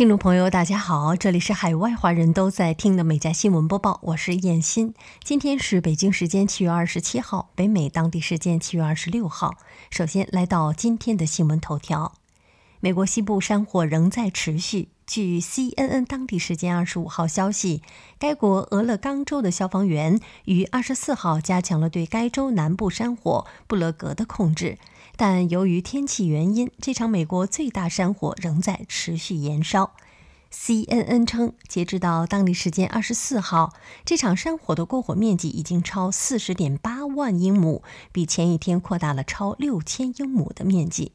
听众朋友，大家好，这里是海外华人都在听的美家新闻播报，我是燕欣。今天是北京时间七月二十七号，北美当地时间七月二十六号。首先来到今天的新闻头条：美国西部山火仍在持续。据 CNN 当地时间二十五号消息，该国俄勒冈州的消防员于二十四号加强了对该州南部山火布勒格的控制，但由于天气原因，这场美国最大山火仍在持续延烧。CNN 称，截止到当地时间二十四号，这场山火的过火面积已经超四十点八万英亩，比前一天扩大了超六千英亩的面积。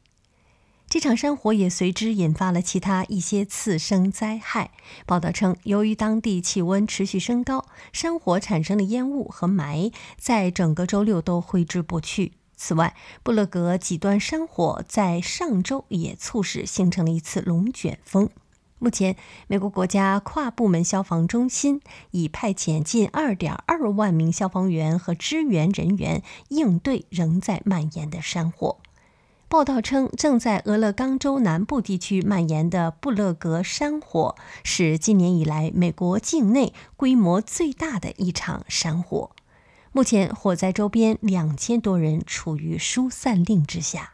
这场山火也随之引发了其他一些次生灾害。报道称，由于当地气温持续升高，山火产生的烟雾和霾在整个周六都挥之不去。此外，布勒格极端山火在上周也促使形成了一次龙卷风。目前，美国国家跨部门消防中心已派遣近2.2万名消防员和支援人员应对仍在蔓延的山火。报道称，正在俄勒冈州南部地区蔓延的布勒格山火是今年以来美国境内规模最大的一场山火。目前，火灾周边两千多人处于疏散令之下。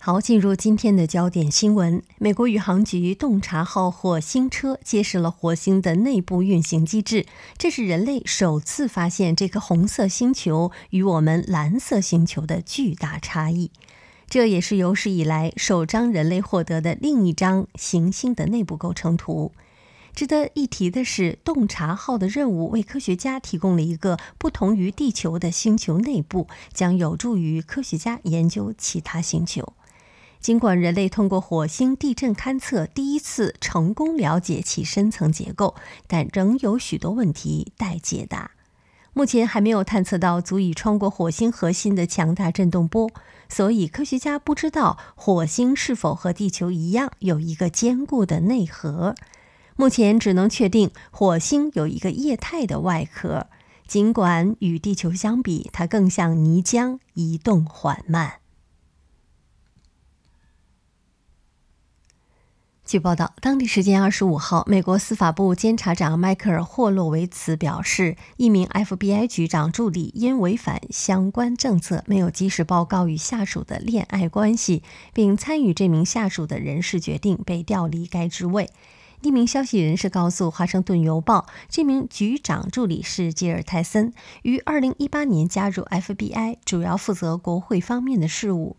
好，进入今天的焦点新闻。美国宇航局洞察号火星车揭示了火星的内部运行机制，这是人类首次发现这颗红色星球与我们蓝色星球的巨大差异。这也是有史以来首张人类获得的另一张行星的内部构成图。值得一提的是，洞察号的任务为科学家提供了一个不同于地球的星球内部，将有助于科学家研究其他星球。尽管人类通过火星地震勘测第一次成功了解其深层结构，但仍有许多问题待解答。目前还没有探测到足以穿过火星核心的强大振动波，所以科学家不知道火星是否和地球一样有一个坚固的内核。目前只能确定火星有一个液态的外壳，尽管与地球相比，它更像泥浆，移动缓慢。据报道，当地时间二十五号，美国司法部监察长迈克尔·霍洛维茨表示，一名 FBI 局长助理因违反相关政策，没有及时报告与下属的恋爱关系，并参与这名下属的人事决定，被调离该职位。一名消息人士告诉《华盛顿邮报》，这名局长助理是吉尔·泰森，于二零一八年加入 FBI，主要负责国会方面的事务。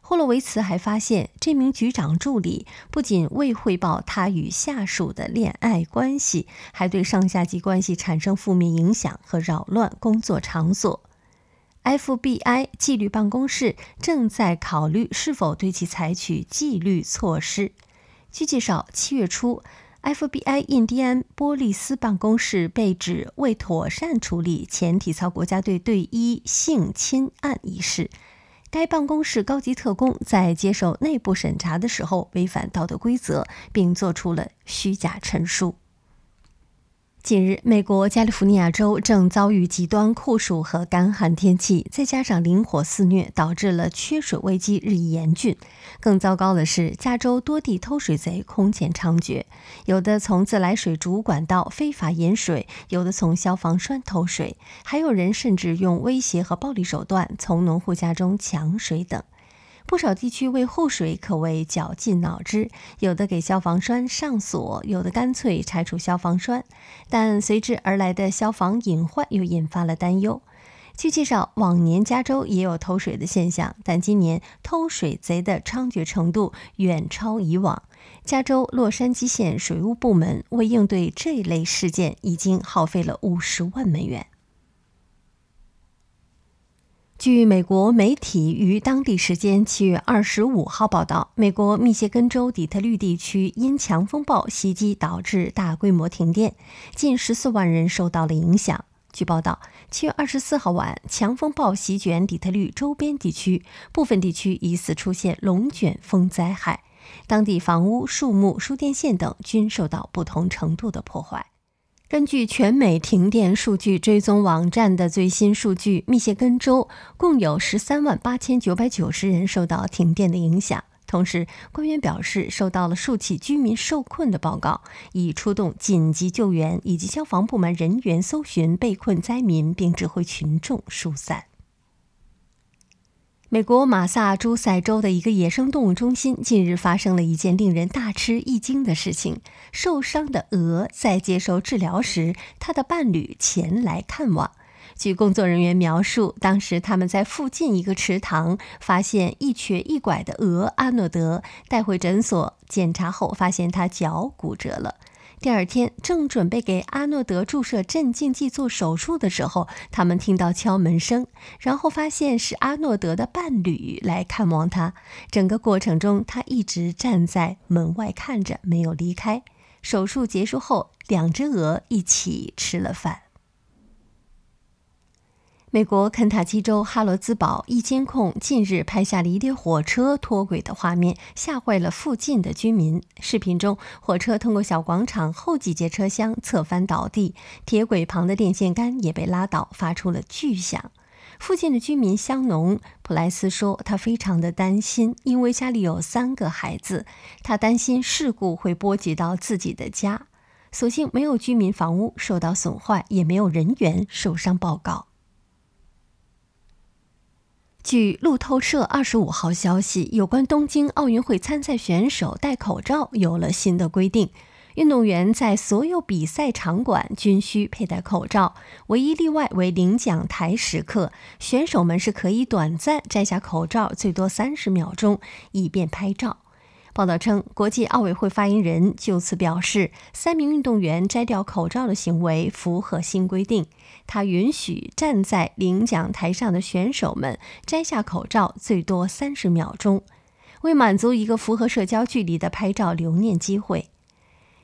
霍洛维茨还发现，这名局长助理不仅未汇报他与下属的恋爱关系，还对上下级关系产生负面影响和扰乱工作场所。FBI 纪律办公室正在考虑是否对其采取纪律措施。据介绍，七月初，FBI 印第安波利斯办公室被指未妥善处理前体操国家队队医性侵案一事。该办公室高级特工在接受内部审查的时候违反道德规则，并做出了虚假陈述。近日，美国加利福尼亚州正遭遇极端酷暑和干旱天气，再加上林火肆虐，导致了缺水危机日益严峻。更糟糕的是，加州多地偷水贼空前猖獗，有的从自来水主管道非法引水，有的从消防栓偷水，还有人甚至用威胁和暴力手段从农户家中抢水等。不少地区为护水可谓绞尽脑汁，有的给消防栓上锁，有的干脆拆除消防栓，但随之而来的消防隐患又引发了担忧。据介绍，往年加州也有偷水的现象，但今年偷水贼的猖獗程度远超以往。加州洛杉矶县水务部门为应对这类事件，已经耗费了五十万美元。据美国媒体于当地时间七月二十五号报道，美国密歇根州底特律地区因强风暴袭击导致大规模停电，近十四万人受到了影响。据报道，七月二十四号晚，强风暴席卷底特律周边地区，部分地区疑似出现龙卷风灾害，当地房屋、树木、输电线等均受到不同程度的破坏。根据全美停电数据追踪网站的最新数据，密歇根州共有十三万八千九百九十人受到停电的影响。同时，官员表示收到了数起居民受困的报告，已出动紧急救援以及消防部门人员搜寻被困灾民，并指挥群众疏散。美国马萨诸塞州的一个野生动物中心近日发生了一件令人大吃一惊的事情：受伤的鹅在接受治疗时，它的伴侣前来看望。据工作人员描述，当时他们在附近一个池塘发现一瘸一拐的鹅阿诺德，带回诊所检查后，发现它脚骨折了。第二天，正准备给阿诺德注射镇静剂做手术的时候，他们听到敲门声，然后发现是阿诺德的伴侣来看望他。整个过程中，他一直站在门外看着，没有离开。手术结束后，两只鹅一起吃了饭。美国肯塔基州哈罗兹堡一监控近日拍下了一列火车脱轨的画面，吓坏了附近的居民。视频中，火车通过小广场后几节车厢侧翻倒地，铁轨旁的电线杆也被拉倒，发出了巨响。附近的居民香农普莱斯说：“他非常的担心，因为家里有三个孩子，他担心事故会波及到自己的家。所幸没有居民房屋受到损坏，也没有人员受伤报告。”据路透社二十五号消息，有关东京奥运会参赛选手戴口罩有了新的规定。运动员在所有比赛场馆均需佩戴口罩，唯一例外为领奖台时刻，选手们是可以短暂摘下口罩，最多三十秒钟，以便拍照。报道称，国际奥委会发言人就此表示，三名运动员摘掉口罩的行为符合新规定。他允许站在领奖台上的选手们摘下口罩最多三十秒钟，为满足一个符合社交距离的拍照留念机会。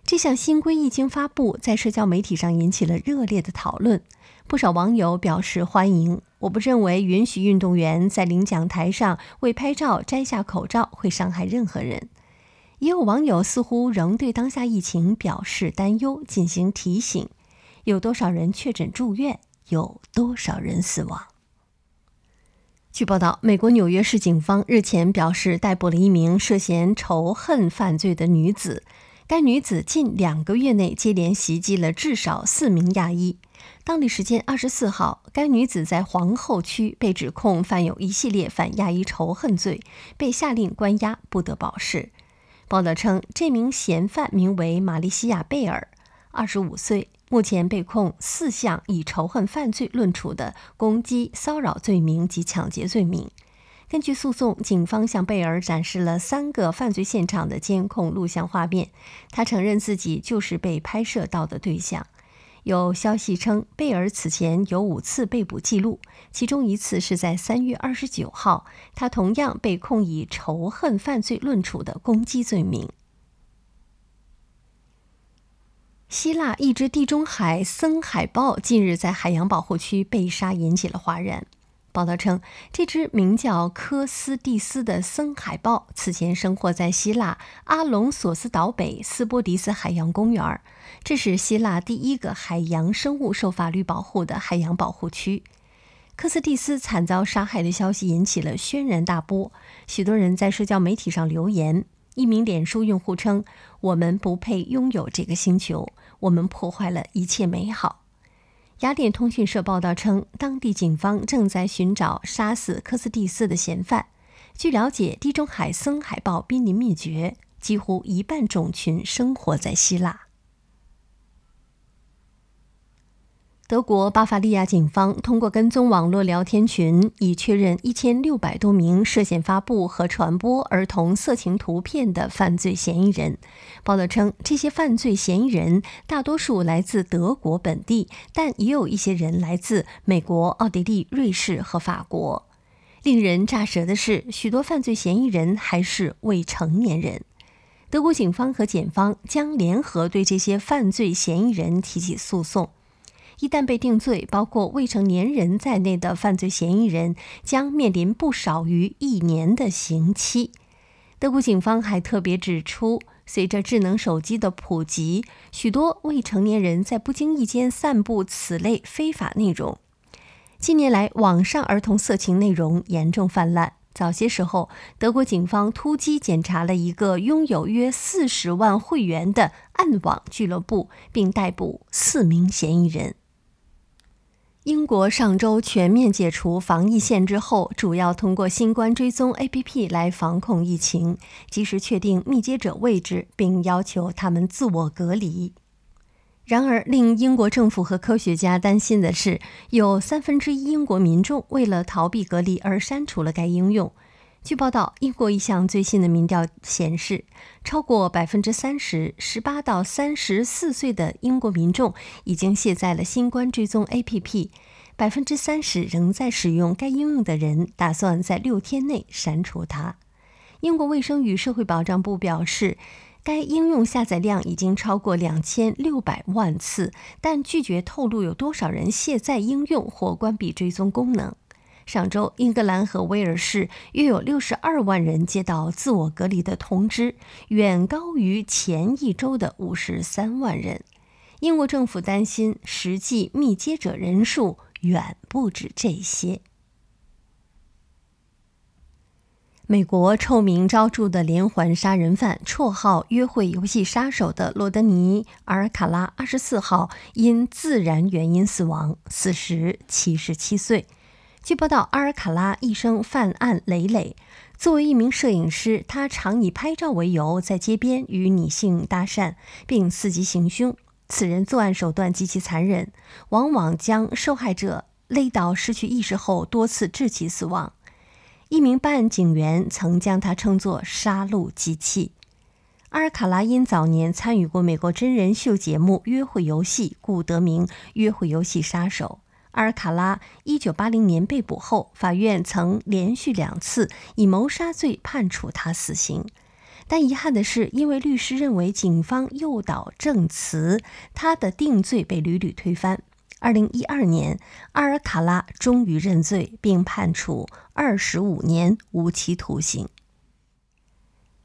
这项新规一经发布，在社交媒体上引起了热烈的讨论。不少网友表示欢迎。我不认为允许运动员在领奖台上为拍照摘下口罩会伤害任何人。也有网友似乎仍对当下疫情表示担忧，进行提醒：有多少人确诊住院？有多少人死亡？据报道，美国纽约市警方日前表示逮捕了一名涉嫌仇恨犯罪的女子。该女子近两个月内接连袭击了至少四名亚裔。当地时间二十四号，该女子在皇后区被指控犯有一系列反亚裔仇恨罪，被下令关押，不得保释。报道称，这名嫌犯名为玛丽西亚·贝尔，二十五岁，目前被控四项以仇恨犯罪论处的攻击、骚扰罪名及抢劫罪名。根据诉讼，警方向贝尔展示了三个犯罪现场的监控录像画面，他承认自己就是被拍摄到的对象。有消息称，贝尔此前有五次被捕记录，其中一次是在三月二十九号，他同样被控以仇恨犯罪论处的攻击罪名。希腊一只地中海森海豹近日在海洋保护区被杀，引起了哗然。报道称，这只名叫科斯蒂斯的森海豹此前生活在希腊阿隆索斯岛北斯波迪斯海洋公园，这是希腊第一个海洋生物受法律保护的海洋保护区。科斯蒂斯惨遭杀害的消息引起了轩然大波，许多人在社交媒体上留言。一名脸书用户称：“我们不配拥有这个星球，我们破坏了一切美好。”雅典通讯社报道称，当地警方正在寻找杀死科斯蒂斯的嫌犯。据了解，地中海森海豹濒临灭绝，几乎一半种群生活在希腊。德国巴伐利亚警方通过跟踪网络聊天群，已确认一千六百多名涉嫌发布和传播儿童色情图片的犯罪嫌疑人。报道称，这些犯罪嫌疑人大多数来自德国本地，但也有一些人来自美国、奥地利、瑞士和法国。令人咋舌的是，许多犯罪嫌疑人还是未成年人。德国警方和检方将联合对这些犯罪嫌疑人提起诉讼。一旦被定罪，包括未成年人在内的犯罪嫌疑人将面临不少于一年的刑期。德国警方还特别指出，随着智能手机的普及，许多未成年人在不经意间散布此类非法内容。近年来，网上儿童色情内容严重泛滥。早些时候，德国警方突击检查了一个拥有约四十万会员的暗网俱乐部，并逮捕四名嫌疑人。英国上周全面解除防疫限制后，主要通过新冠追踪 APP 来防控疫情，及时确定密接者位置，并要求他们自我隔离。然而，令英国政府和科学家担心的是，有三分之一英国民众为了逃避隔离而删除了该应用。据报道，英国一项最新的民调显示，超过百分之三十十八到三十四岁的英国民众已经卸载了新冠追踪 APP，百分之三十仍在使用该应用的人打算在六天内删除它。英国卫生与社会保障部表示。该应用下载量已经超过两千六百万次，但拒绝透露有多少人卸载应用或关闭追踪功能。上周，英格兰和威尔士约有六十二万人接到自我隔离的通知，远高于前一周的五十三万人。英国政府担心，实际密接者人数远不止这些。美国臭名昭著的连环杀人犯，绰号“约会游戏杀手”的罗德尼·阿尔卡拉，二十四号因自然原因死亡，死时七十七岁。据报道，阿尔卡拉一生犯案累累。作为一名摄影师，他常以拍照为由，在街边与女性搭讪，并伺机行凶。此人作案手段极其残忍，往往将受害者勒到失去意识后，多次致其死亡。一名办案警员曾将他称作“杀戮机器”。阿尔卡拉因早年参与过美国真人秀节目《约会游戏》，故得名“约会游戏杀手”。阿尔卡拉1980年被捕后，法院曾连续两次以谋杀罪判处他死刑，但遗憾的是，因为律师认为警方诱导证词，他的定罪被屡屡推翻。二零一二年，阿尔卡拉终于认罪，并判处二十五年无期徒刑。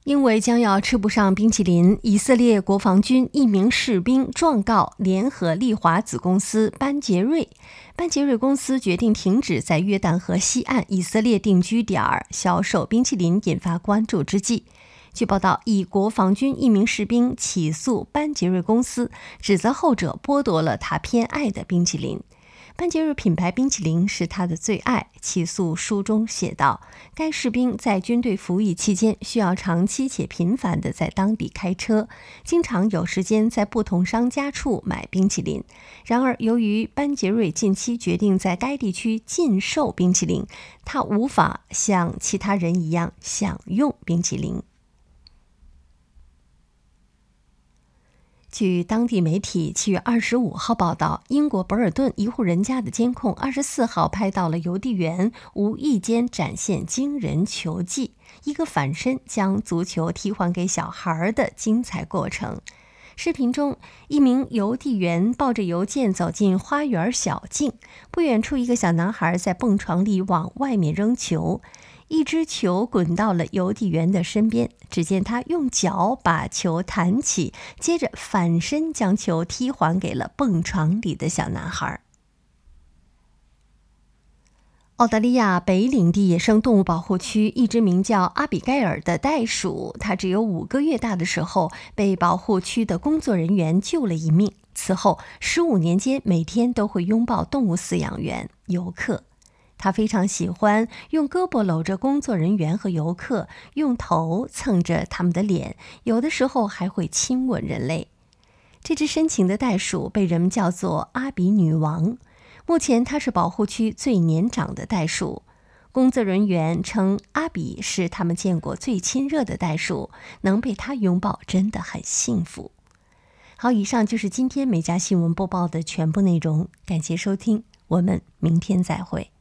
因为将要吃不上冰淇淋，以色列国防军一名士兵状告联合利华子公司班杰瑞。班杰瑞公司决定停止在约旦河西岸以色列定居点儿销售冰淇淋，引发关注之际。据报道，以国防军一名士兵起诉班杰瑞公司，指责后者剥夺了他偏爱的冰淇淋。班杰瑞品牌冰淇淋是他的最爱。起诉书中写道，该士兵在军队服役期间需要长期且频繁地在当地开车，经常有时间在不同商家处买冰淇淋。然而，由于班杰瑞近期决定在该地区禁售冰淇淋，他无法像其他人一样享用冰淇淋。据当地媒体七月二十五号报道，英国博尔顿一户人家的监控二十四号拍到了邮递员无意间展现惊人球技，一个反身将足球踢还给小孩的精彩过程。视频中，一名邮递员抱着邮件走进花园小径，不远处一个小男孩在蹦床里往外面扔球。一只球滚到了邮递员的身边，只见他用脚把球弹起，接着反身将球踢还给了蹦床里的小男孩。澳大利亚北领地野生动物保护区一只名叫阿比盖尔的袋鼠，它只有五个月大的时候被保护区的工作人员救了一命，此后十五年间每天都会拥抱动物饲养员、游客。他非常喜欢用胳膊搂着工作人员和游客，用头蹭着他们的脸，有的时候还会亲吻人类。这只深情的袋鼠被人们叫做阿比女王。目前，它是保护区最年长的袋鼠。工作人员称，阿比是他们见过最亲热的袋鼠，能被它拥抱真的很幸福。好，以上就是今天每家新闻播报的全部内容，感谢收听，我们明天再会。